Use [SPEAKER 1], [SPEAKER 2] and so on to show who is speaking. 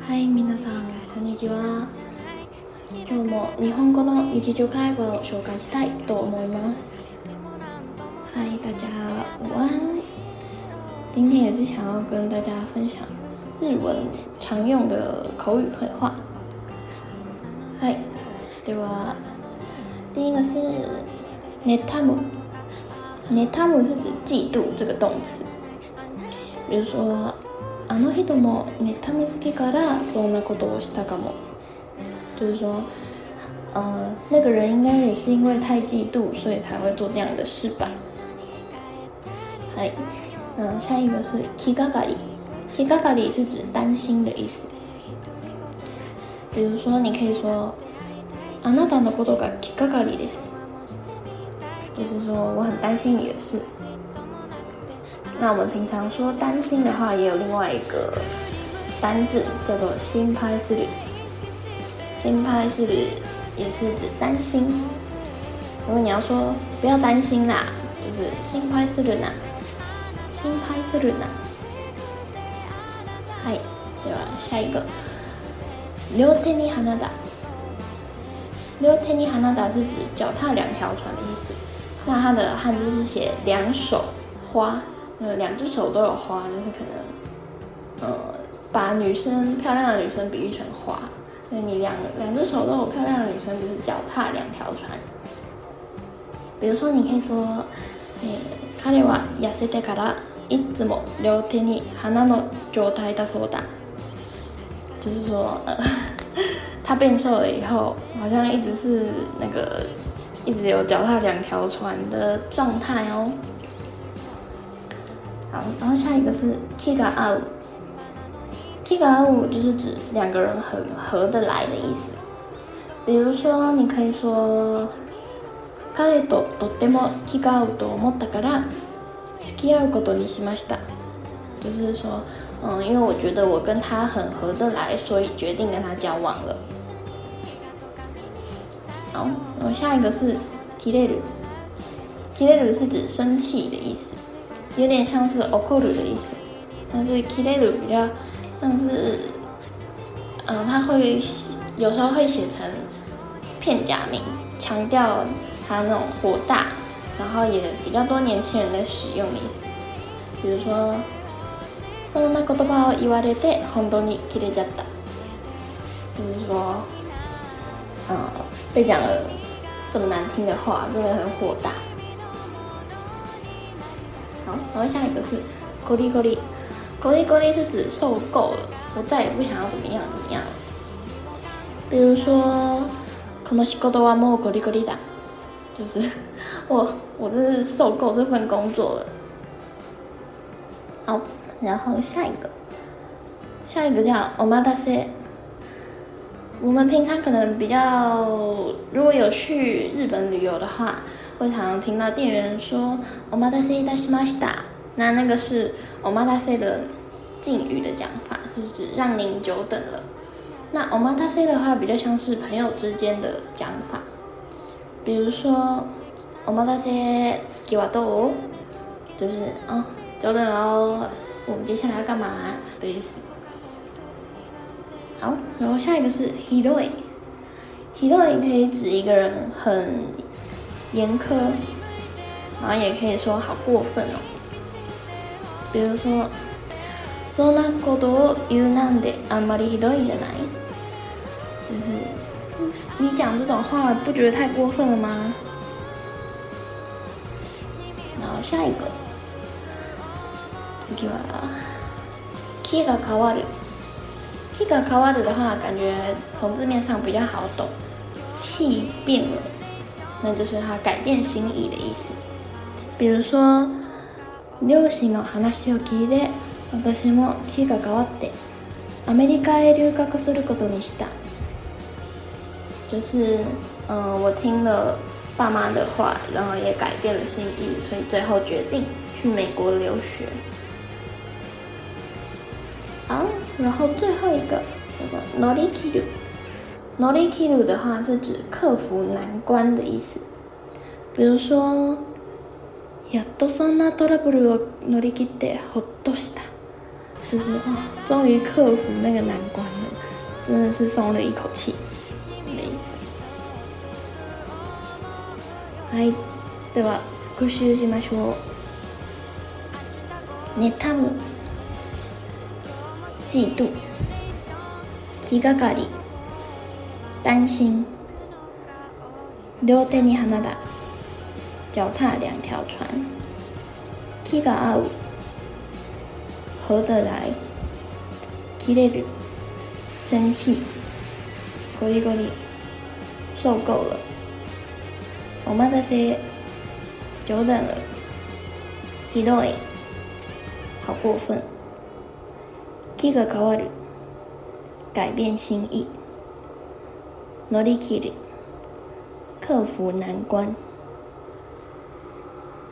[SPEAKER 1] はい皆さんこんにちは今日も日本語の日常会話を紹介したいと思いますはい、大家午安今天也是想要跟大家分享日文常用的口语绘画はいでは第一个是ネタムネタム是指嫉妒这个动词比如说あの人もネタ見つけからそんなことをしたかも。就是说，嗯，那个人应该也是因为太嫉妒，所以才会做这样的事吧。好，嗯，下一个是気掛かり。気掛かり是指担心的意思。比如说，你可以说あなたのことが気掛かりです。就是说，我很担心你的事。那我们平常说担心的话，也有另外一个单字叫做“心拍思虑”，“心拍思虑”也是指担心。如果你要说“不要担心啦”，就是“心拍思虑呐”，“心拍思虑呐”。嗨，对吧？下一个，“两腿尼哈纳达”，“两腿尼哈纳达”是指脚踏两条船的意思。那它的汉字是写“两手花”。呃，两只手都有花，就是可能，呃，把女生漂亮的女生比喻成花，以你两两只手都有漂亮的女生，就是脚踏两条船。比如说，你可以说，卡尼瓦亚斯德卡拉一直么聊天呢？哈纳诺脚踏两艘的，就是说，呃、他变瘦了以后，好像一直是那个，一直有脚踏两条船的状态哦。然后下一个是 “ki ga au”，“ki ga au” 就是指两个人很合得来的意思。比如说，你可以说“彼ととても ki ga a と思ったから付き合うことにしました”，就是说，嗯，因为我觉得我跟他很合得来，所以决定跟他交往了。然后，下一个是 “ki r e d u k 是指生气的意思。有点像是 o k o r 的意思，但是 kireru 比较像是，嗯，他会有时候会写成片假名，强调他那种火大，然后也比较多年轻人在使用的意思。比如说，そんな言葉を言われて本当に切れちゃった。就是说，嗯，被讲了这么难听的话，真的很火大。好，然后下一个是，够力够力，够力够力是指受够了，我再也不想要怎么样怎么样了。比如说，この仕事はもう够力够力だ，就是我我真是受够这份工作了。好，然后下一个，下一个叫おまだせ。我们平常可能比较如果有去日本旅游的话。会常常听到店员说 “omada se da s 那那个是 “omada s 的敬语的讲法，是指让您久等了。那 “omada s 的话比较像是朋友之间的讲法，比如说 “omada se s 就是啊，久等了，我们接下来要干嘛的意思。好，然后下一个是 h i d o y h d o 可以指一个人很。严苛，然后也可以说好过分哦。比如说，就是你讲这种话，不觉得太过分了吗？然后下一个，接下来，が変わる。气が変わる的话，感觉从字面上比较好懂，气变了。那就是他改变心意的意思。比如说，流星の話を聞いて、私も気が変わって、アメリカへ留学することにした。就是，嗯，我听了爸妈的话，然后也改变了心意，所以最后决定去美国留学。啊，然后最后一个，乗り切る。乗り切る的话是指克服难关的意思。比如说，やっとそんなトラブルを乗り切ってほっとした，就是哦，终于克服那个难关了，真的是松了一口气的意思。はい、では復習しましょう。妬む、嫉妒、気がかり。担心，两顿你喊哪打？脚踏两条船，七个二五合得来，激烈的生气，够了够了，受够了，我妈那些久等了，气到诶，好过分，七个変わる，改变心意。努 i 去的，克服难关。